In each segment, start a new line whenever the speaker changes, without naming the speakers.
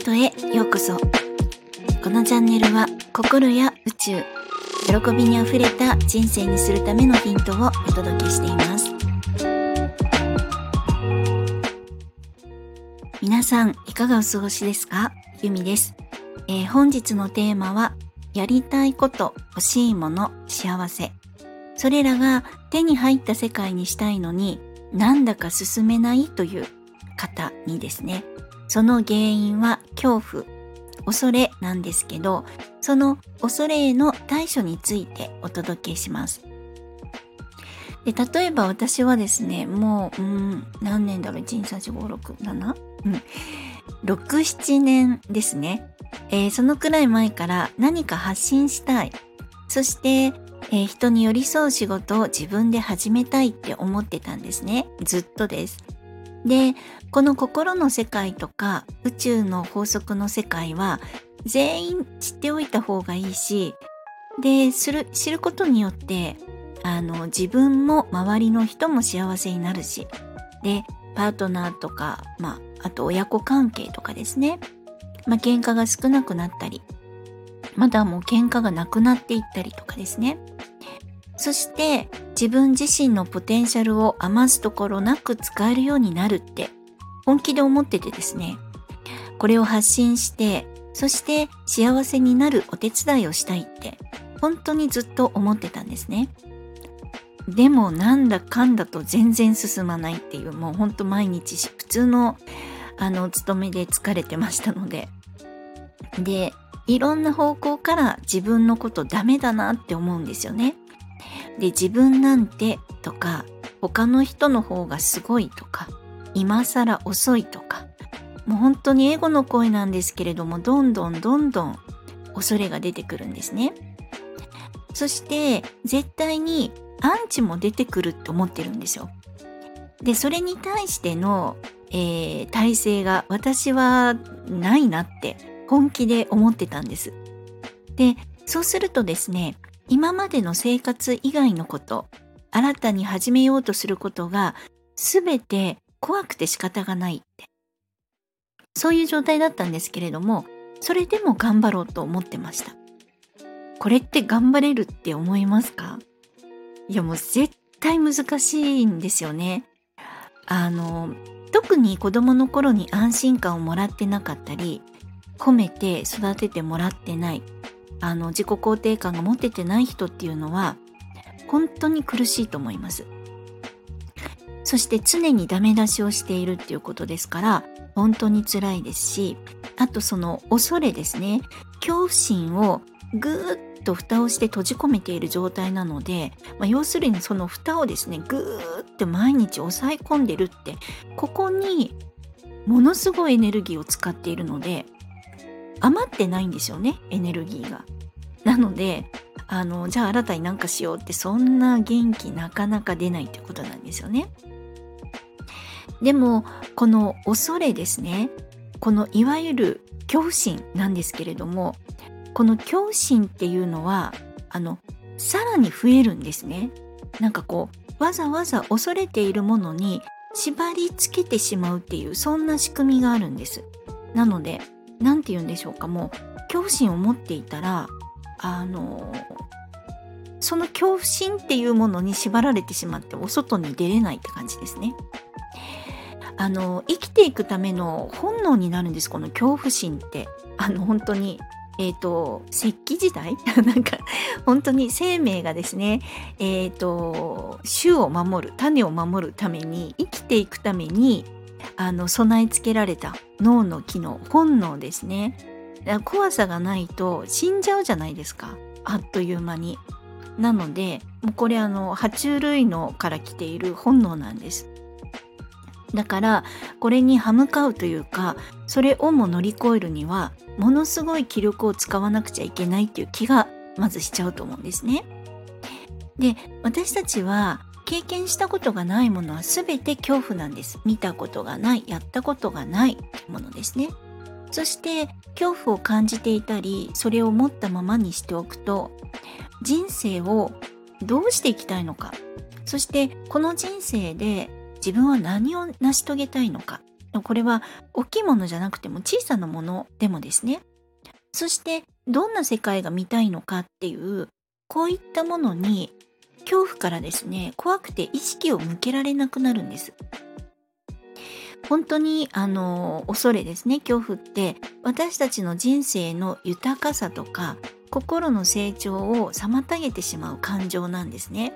トへようこそ。このチャンネルは心や宇宙喜びにあふれた人生にするためのヒントをお届けしています。皆さんいかがお過ごしですか？ゆみです、えー、本日のテーマはやりたいこと欲しいもの幸せ。それらが手に入った世界にしたいのになんだか進めないという方にですね。その原因は恐怖、恐れなんですけど、その恐れへの対処についてお届けします。で例えば私はですね、もう、うん、何年だろう、1、2、3、4、5、6、7? うん。6、7年ですね。えー、そのくらい前から何か発信したい。そして、えー、人に寄り添う仕事を自分で始めたいって思ってたんですね。ずっとです。で、この心の世界とか宇宙の法則の世界は全員知っておいた方がいいし、で、する、知ることによって、あの、自分も周りの人も幸せになるし、で、パートナーとか、まあ、あと親子関係とかですね。まあ、喧嘩が少なくなったり、まだもう喧嘩がなくなっていったりとかですね。そして自分自身のポテンシャルを余すところなく使えるようになるって本気で思っててですね、これを発信して、そして幸せになるお手伝いをしたいって本当にずっと思ってたんですね。でもなんだかんだと全然進まないっていうもうほんと毎日普通のあの勤めで疲れてましたので。で、いろんな方向から自分のことダメだなって思うんですよね。で自分なんてとか他の人の方がすごいとか今更遅いとかもう本当にエゴの声なんですけれどもどんどんどんどん恐れが出てくるんですね。そして絶対にアンチも出てくるって思ってるんですよ。でそれに対しての、えー、体制が私はないなって本気で思ってたんです。でそうするとですね今までの生活以外のこと、新たに始めようとすることが全て怖くて仕方がないって。そういう状態だったんですけれども、それでも頑張ろうと思ってました。これって頑張れるって思いますか？いやもう絶対難しいんですよね。あの、特に子供の頃に安心感をもらってなかったり、褒めて育ててもらってないあの自己肯定感が持ててない人っていうのは本当に苦しいと思います。そして常にダメ出しをしているっていうことですから本当に辛いですしあとその恐れですね。恐怖心をぐーっと蓋をして閉じ込めている状態なので、まあ、要するにその蓋をですねぐーって毎日抑え込んでるってここにものすごいエネルギーを使っているので余ってないんですよねエネルギーが。なのであのじゃあ新たになんかしようってそんな元気なかなか出ないってことなんですよね。でもこの恐れですねこのいわゆる恐怖心なんですけれどもこの恐怖心っていうのはあのさらに増えるんですね。なんかこうわざわざ恐れているものに縛り付けてしまうっていうそんな仕組みがあるんです。なので何て言うんでしょうか。もう恐怖心を持っていたらあのその恐怖心っていうものに縛られてしまってお外に出れないって感じですね。あの生きていくための本能になるんです。この恐怖心って。あの本当にえっ、ー、と石器時代？なんか本当に生命がですねえっ、ー、と種を守る種を守るために生きていくためにあの備え付けられた脳の機能本能ですね。怖さがないと死んじゃうじゃないですか。あっという間に。なのでもうこれあの爬虫類のから来ている本能なんです。だからこれに歯向かうというかそれをも乗り越えるにはものすごい気力を使わなくちゃいけないっていう気がまずしちゃうと思うんですね。で私たちは経験したことがないものは全て恐怖なんです。見たことがない、やったことがないものですね。そして恐怖を感じていたり、それを持ったままにしておくと、人生をどうしていきたいのか、そしてこの人生で自分は何を成し遂げたいのか、これは大きいものじゃなくても小さなものでもですねそしてどんな世界が見たいのかっていうこういったものに恐怖からですね怖くて意識を向けられなくなるんです。本当にあの恐れですね恐怖って私たちの人生の豊かさとか心の成長を妨げてしまう感情なんですね。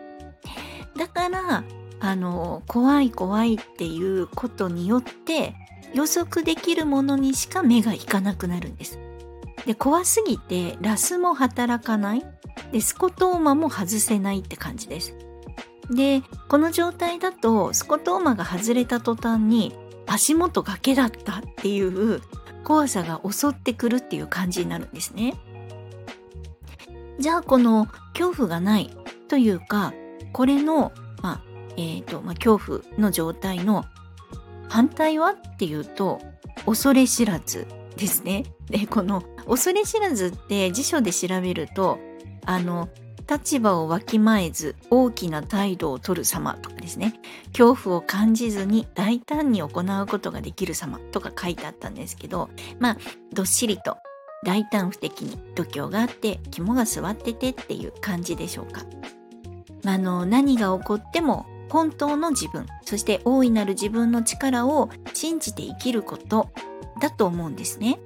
だからあの怖い怖いっていうことによって予測できるものにしか目がいかなくなるんです。で怖すぎてラスも働かない。でスコトーマも外せないって感じです。でこの状態だとスコトーマが外れた途端に足元崖だったっていう怖さが襲ってくるっていう感じになるんですね。じゃあこの恐怖がないというかこれの、まあえーとまあ、恐怖の状態の反対は？っていうと恐れ知らず。ですね。でこの恐れ知らずって辞書で調べるとあの立場をわきまえず大きな態度をとる様とかですね恐怖を感じずに大胆に行うことができる様とか書いてあったんですけどまあどっしりと大胆不敵に度胸があって肝が据わっててっていう感じでしょうか。あの何が起こっても本当の自分そして大いなる自分の力を信じて生きることだと思うんですね。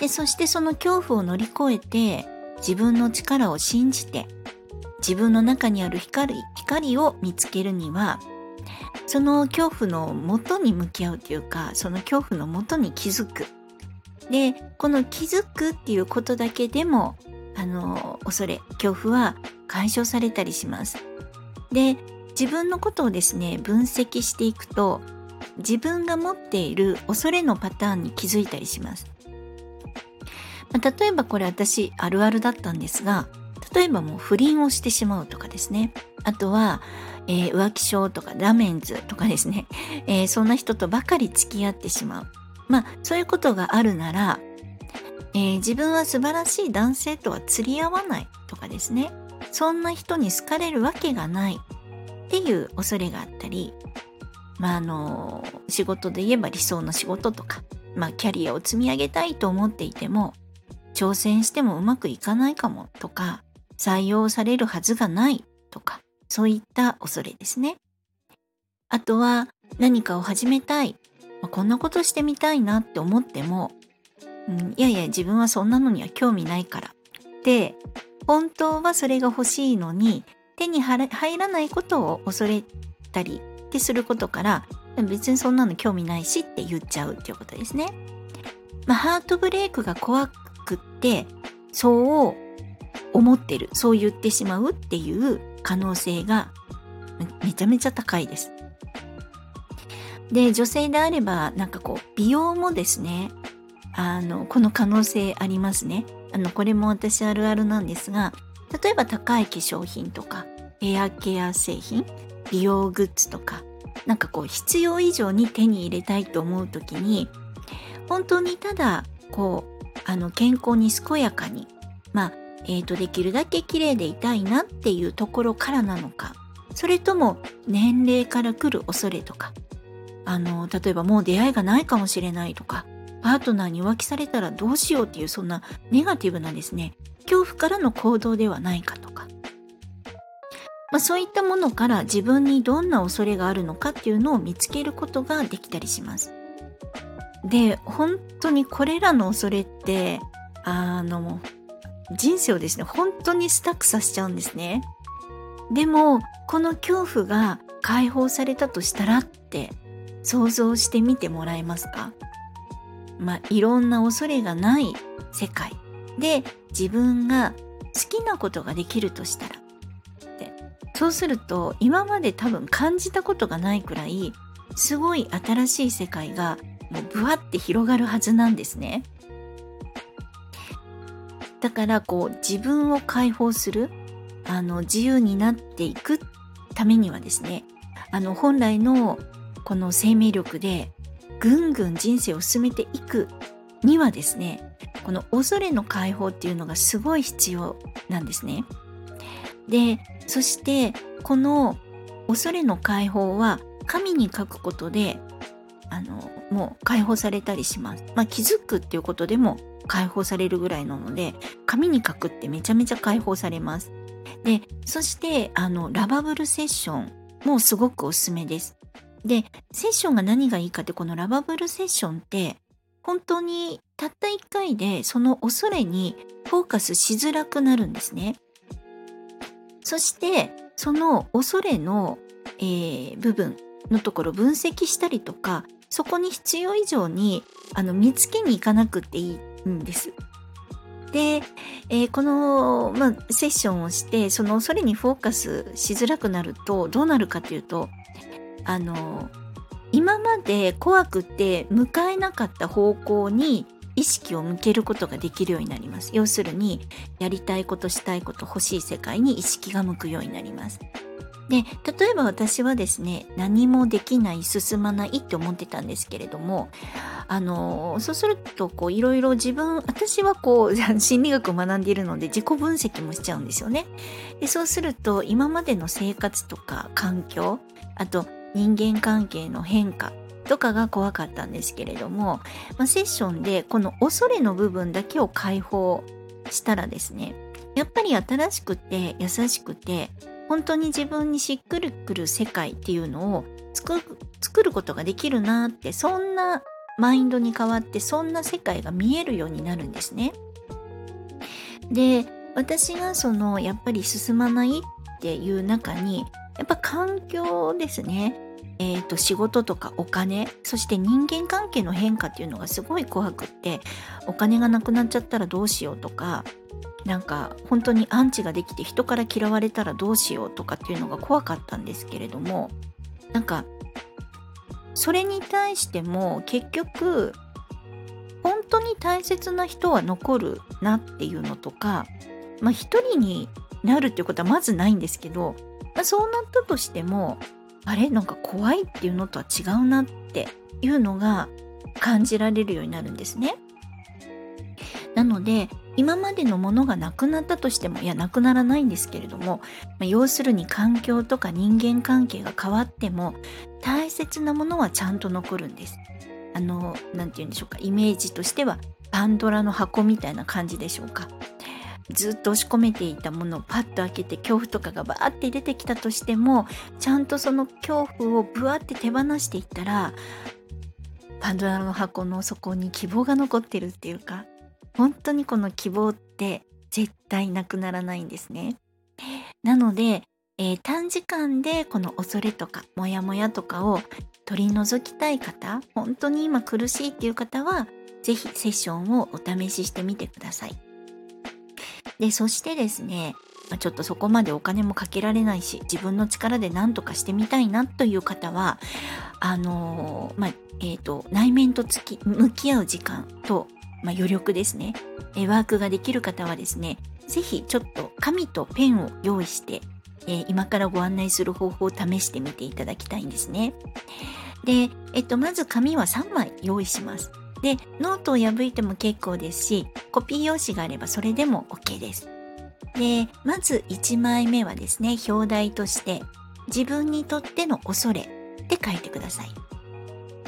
でそしてその恐怖を乗り越えて自分の力を信じて自分の中にある光光を見つけるにはその恐怖の元に向き合うというかその恐怖の元に気づくでこの気づくっていうことだけでもあの恐れ恐怖は解消されたりしますで自分のことをですね分析していくと自分が持っている恐れのパターンに気づいたりします。まあ、例えばこれ私あるあるだったんですが例えばもう不倫をしてしまうとかですね。あとは、えー、浮気症とかダメンズとかですね、えー、そんな人とばかり付き合ってしまう。まあそういうことがあるなら、えー、自分は素晴らしい男性とは釣り合わないとかですね。そんな人に好かれるわけがないっていう恐れがあったりまあ、あの仕事で言えば理想の仕事とか、まあ、キャリアを積み上げたいと思っていても挑戦してもうまくいかないかもとか採用されるはずがないとかそういった恐れですね。あとは何かを始めたい、まあ、こんなことしてみたいなって思っても、うん、いやいや自分はそんなのには興味ないからで本当はそれが欲しいのに手に入らないことを恐れたりってすることから別にそんなの興味ないしって言っちゃうっていうことですね。まあ、ハートブレイクが怖くってそう思ってるそう言ってしまうっていう可能性がめちゃめちゃ高いです。で女性であればなんかこう美容もですねあのこの可能性ありますね。あのこれも私あるあるなんですが例えば高い化粧品とかヘアケア製品美容グッズとかなんかこう必要以上に手に入れたいと思う時に本当にただこうあの健康に健やかにまあえーと、できるだけ綺麗でいたいなっていうところからなのかそれとも年齢から来る恐れとかあの例えばもう出会いがないかもしれないとかパートナーに浮気されたらどうしようっていうそんなネガティブなですね恐怖からの行動ではないかと。まあ、そういったものから自分にどんな恐れがあるのかっていうのを見つけることができたりします。で本当にこれらの恐れってあの人生をですね本当にスタックさせちゃうんですね。でもこの恐怖が解放されたとしたらって想像してみてもらえますか？まあいろんな恐れがない世界で自分が好きなことができるとしたらそうすると今まで多分感じたことがないくらいすごい新しい世界がもうブワって広がるはずなんですね。だからこう自分を解放するあの自由になっていくためにはですねあの本来のこの生命力でぐんぐん人生を進めていくにはですねこの恐れの解放っていうのがすごい必要なんですね。でそしてこの恐れの解放は神に書くことであのもう解放されたりします。まあ、気づくっていうことでも解放されるぐらいなので紙に書くってめちゃめちゃ解放されます。でそしてあのラバブルセッションもすごくおすすめです。でセッションが何がいいかってこのラバブルセッションって本当にたった1回でその恐れにフォーカスしづらくなるんですね。そしてその恐れの、えー、部分のところ分析したりとかそこに必要以上にあの見つけに行かなくていいんです。で、えー、この、まあ、セッションをしてその恐れにフォーカスしづらくなるとどうなるかというとあの今まで怖くて向かえなかった方向に意識を向けることができるようになります。要するにやりたいことしたいこと欲しい世界に意識が向くようになります。で例えば私はですね何もできない進まないって思ってたんですけれどもあのそうするとこういろいろ自分私はこう 心理学を学んでいるので自己分析もしちゃうんですよね。でそうすると今までの生活とか環境あと人間関係の変化とかが怖かったんですけれども、まあ、セッションでこの恐れの部分だけを解放したらですねやっぱり新しくて優しくて本当に自分にしっくりくる世界っていうのを作る作ることができるなってそんなマインドに変わってそんな世界が見えるようになるんですね。で私がそのやっぱり進まないっていう中にやっぱ環境ですね。えーと、仕事とかお金そして人間関係の変化っていうのがすごい怖くってお金がなくなっちゃったらどうしようとかなんか本当にアンチができて人から嫌われたらどうしようとかっていうのが怖かったんですけれどもなんかそれに対しても結局本当に大切な人は残るなっていうのとかまあ一人になるっていうことはまずないんですけどまあ、そうなったとしてもあれ？なんか怖いっていうのとは違うなっていうのが感じられるようになるんですね。なので今までのものがなくなったとしてもいやなくならないんですけれども、まあ、要するに環境とか人間関係が変わっても大切なものはちゃんと残るんです。あの何て言うんでしょうかイメージとしてはパンドラの箱みたいな感じでしょうか。ずっと押し込めていたものをパッと開けて恐怖とかがバーって出てきたとしてもちゃんとその恐怖をブワって手放していったらパンドラの箱の底に希望が残ってるっていうか本当にこの希望って絶対なくならないんですね。なので、えー、短時間でこの恐れとかモヤモヤとかを取り除きたい方本当に今苦しいっていう方は是非セッションをお試ししてみてください。でそしてですねちょっとそこまでお金もかけられないし自分の力で何とかしてみたいなという方はあのー、まあえーと、内面とつき向き合う時間と、まあ、余力ですね、えワークができる方はですね是非ちょっと紙とペンを用意して、え、今からご案内する方法を試してみていただきたいんですね。で、えっと、まず紙は3枚用意します。で、ノートを破いても結構ですし、コピー用紙があればそれでも OK です。で、まず1枚目はですね、表題として、自分にとっての恐れって書いてください。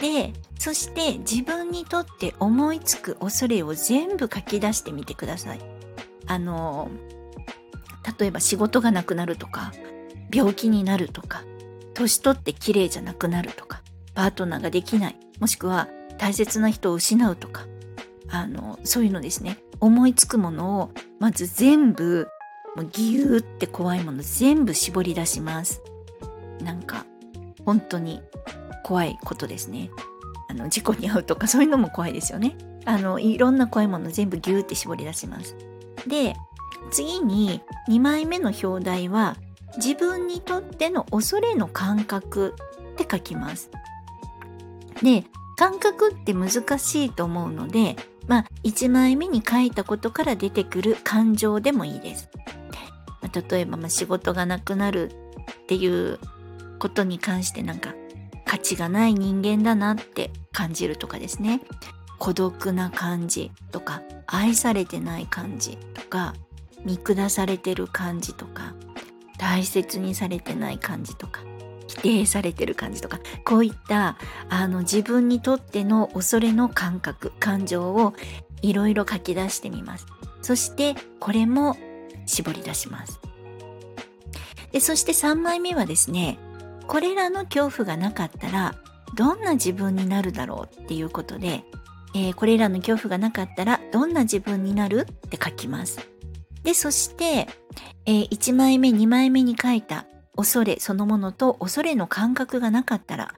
で、そして自分にとって思いつく恐れを全部書き出してみてください。あの、例えば仕事がなくなるとか、病気になるとか、年取って綺麗じゃなくなるとか、パートナーができない、もしくは大切な人を失うとかあのそういうのですね。思いつくものをまず全部もうギューって怖いもの全部絞り出します。なんか本当に怖いことですね。あの事故に遭うとかそういうのも怖いですよね。あのいろんな怖いもの全部ギューって絞り出します。で次に2枚目の表題は自分にとっての恐れの感覚って書きます。で感覚って難しいと思うので、まあ、1枚目に書いたことから出てくる感情でもいいです。まあ、例えば、まあ、仕事がなくなるっていうことに関してなんか価値がない人間だなって感じるとかですね。孤独な感じとか愛されてない感じとか見下されてる感じとか大切にされてない感じとか定されてる感じとかこういったあの自分にとっての恐れの感覚感情をいろいろ書き出してみます。そしてこれも絞り出します。でそして3枚目はですねこれらの恐怖がなかったらどんな自分になるだろうっていうことで、えー、これらの恐怖がなかったらどんな自分になるって書きます。でそして、えー、1枚目2枚目に書いた恐れそのものと恐れの感覚がなかったら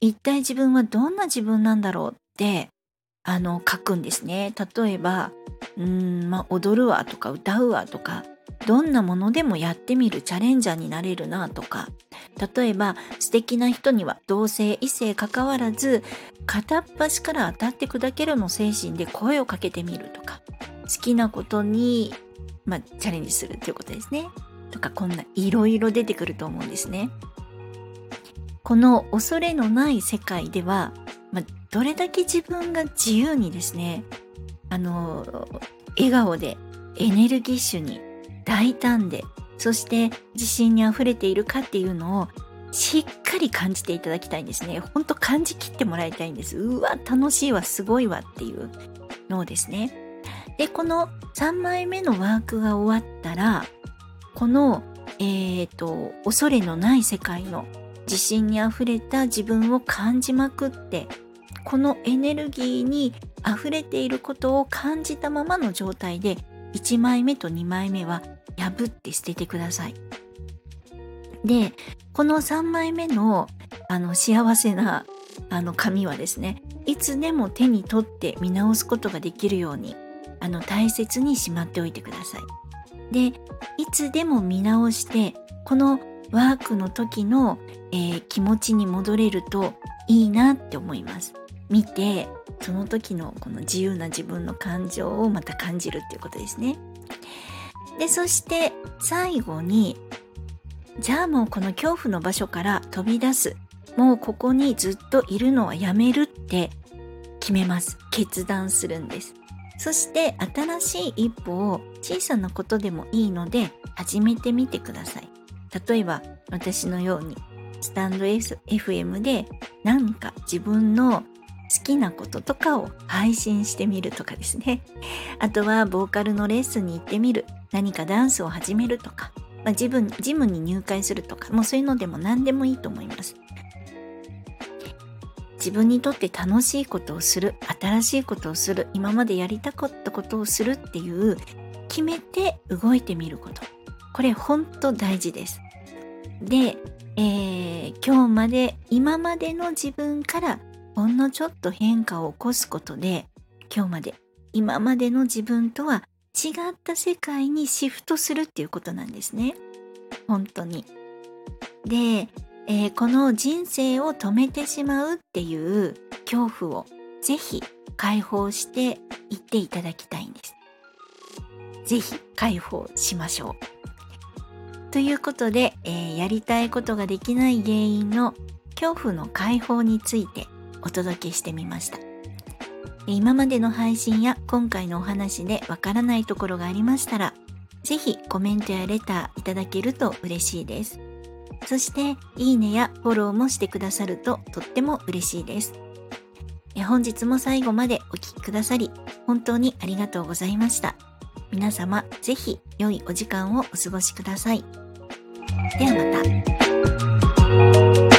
一体自分はどんな自分なんだろうってあの書くんですね例えばうーんまあ踊るわとか歌うわとかどんなものでもやってみるチャレンジャーになれるなとか例えば素敵な人には同性異性関わらず片っ端から当たって砕けるの精神で声をかけてみるとか好きなことに、まあ、チャレンジするっていうことですね。とかこんないろいろ出てくると思うんですね。この恐れのない世界では、まあ、どれだけ自分が自由にですねあの笑顔でエネルギッシュに大胆でそして自信にあふれているかっていうのをしっかり感じていただきたいんですね。ほんと感じきってもらいたいんです。うわ、楽しいわ、すごいわっていうのをですね。で、この3枚目のワークが終わったら、この、えっ、ー、と、恐れのない世界の自信にあふれた自分を感じまくって、このエネルギーに溢れていることを感じたままの状態で1枚目と2枚目は破って捨ててください。で、この3枚目のあの幸せなあの紙はですね、いつでも手に取って見直すことができるようにあの大切にしまっておいてください。でいつでも見直してこのワークの時の、えー、気持ちに戻れるといいなって思います。見てその時のこの自由な自分の感情をまた感じるっていうことですね。でそして最後にじゃあもうこの恐怖の場所から飛び出す。もうここにずっといるのはやめるって決めます。決断するんです。そして新しい一歩を小さなことでもいいので始めてみてください。例えば私のようにスタンド FM で何か自分の好きなこととかを配信してみるとかですね。あとはボーカルのレッスンに行ってみる。何かダンスを始めるとか。まあ、自分ジムに入会するとか。もうそういうのでも何でもいいと思います。自分にとって楽しいことをする新しいことをする今までやりたかったことをするっていう決めて動いてみること。これほんと大事です。で、えー、今日まで今までの自分からほんのちょっと変化を起こすことで今日まで今までの自分とは違った世界にシフトするっていうことなんですね。本当に。でえー、この人生を止めてしまうっていう恐怖をぜひ解放していっていただきたいんです。ぜひ解放しましょう。ということで、えー、やりたいことができない原因の恐怖の解放についてお届けしてみました。今までの配信や今回のお話でわからないところがありましたら、ぜひコメントやレターいただけると嬉しいです。そして、いいねやフォローもしてくださるととっても嬉しいです。本日も最後までお聴きくださり、本当にありがとうございました。皆様、ぜひ良いお時間をお過ごしください。ではまた。